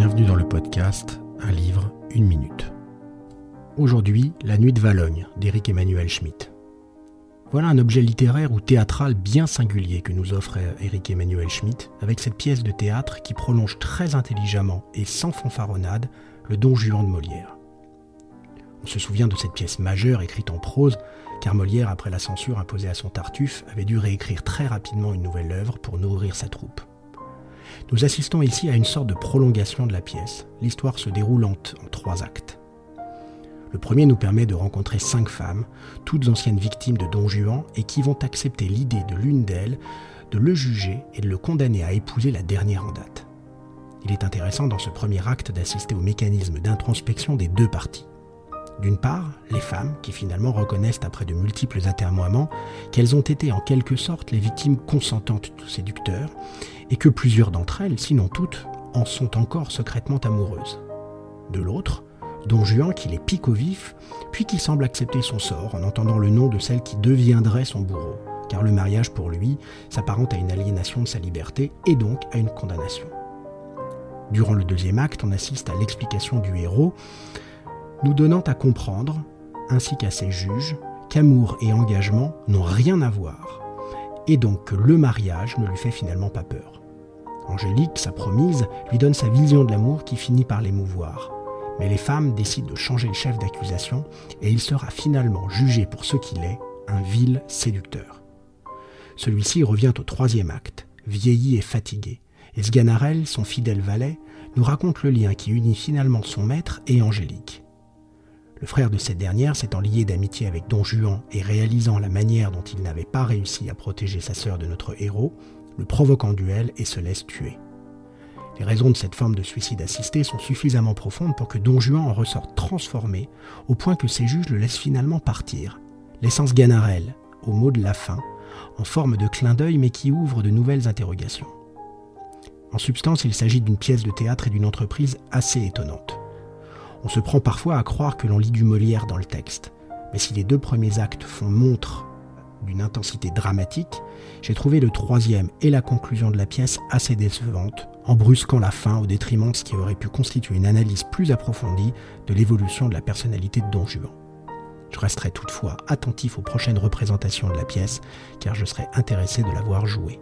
bienvenue dans le podcast Un livre, une minute. Aujourd'hui, La Nuit de Valogne d'Éric Emmanuel Schmitt. Voilà un objet littéraire ou théâtral bien singulier que nous offre Éric Emmanuel Schmitt avec cette pièce de théâtre qui prolonge très intelligemment et sans fanfaronnade le Don Juan de Molière. On se souvient de cette pièce majeure écrite en prose, car Molière, après la censure imposée à son Tartuffe, avait dû réécrire très rapidement une nouvelle œuvre pour nourrir sa troupe. Nous assistons ici à une sorte de prolongation de la pièce, l'histoire se déroulant en trois actes. Le premier nous permet de rencontrer cinq femmes, toutes anciennes victimes de Don Juan, et qui vont accepter l'idée de l'une d'elles de le juger et de le condamner à épouser la dernière en date. Il est intéressant dans ce premier acte d'assister au mécanisme d'introspection des deux parties. D'une part, les femmes, qui finalement reconnaissent après de multiples atermoiements qu'elles ont été en quelque sorte les victimes consentantes du séducteur, et que plusieurs d'entre elles, sinon toutes, en sont encore secrètement amoureuses. De l'autre, Don Juan qui les pique au vif, puis qui semble accepter son sort en entendant le nom de celle qui deviendrait son bourreau, car le mariage pour lui s'apparente à une aliénation de sa liberté et donc à une condamnation. Durant le deuxième acte, on assiste à l'explication du héros, nous donnant à comprendre, ainsi qu'à ses juges, qu'amour et engagement n'ont rien à voir, et donc que le mariage ne lui fait finalement pas peur. Angélique, sa promise, lui donne sa vision de l'amour qui finit par l'émouvoir. Mais les femmes décident de changer le chef d'accusation et il sera finalement jugé pour ce qu'il est, un vil séducteur. Celui-ci revient au troisième acte, vieilli et fatigué, et Sganarelle, son fidèle valet, nous raconte le lien qui unit finalement son maître et Angélique. Le frère de cette dernière s'étant lié d'amitié avec Don Juan et réalisant la manière dont il n'avait pas réussi à protéger sa sœur de notre héros, le provoque en duel et se laisse tuer. Les raisons de cette forme de suicide assisté sont suffisamment profondes pour que Don Juan en ressorte transformé, au point que ses juges le laissent finalement partir, laissant Ganarelle, au mot de la fin, en forme de clin d'œil mais qui ouvre de nouvelles interrogations. En substance, il s'agit d'une pièce de théâtre et d'une entreprise assez étonnante. On se prend parfois à croire que l'on lit du Molière dans le texte, mais si les deux premiers actes font montre d'une intensité dramatique, j'ai trouvé le troisième et la conclusion de la pièce assez décevantes, en brusquant la fin au détriment de ce qui aurait pu constituer une analyse plus approfondie de l'évolution de la personnalité de Don Juan. Je resterai toutefois attentif aux prochaines représentations de la pièce, car je serai intéressé de la voir jouer.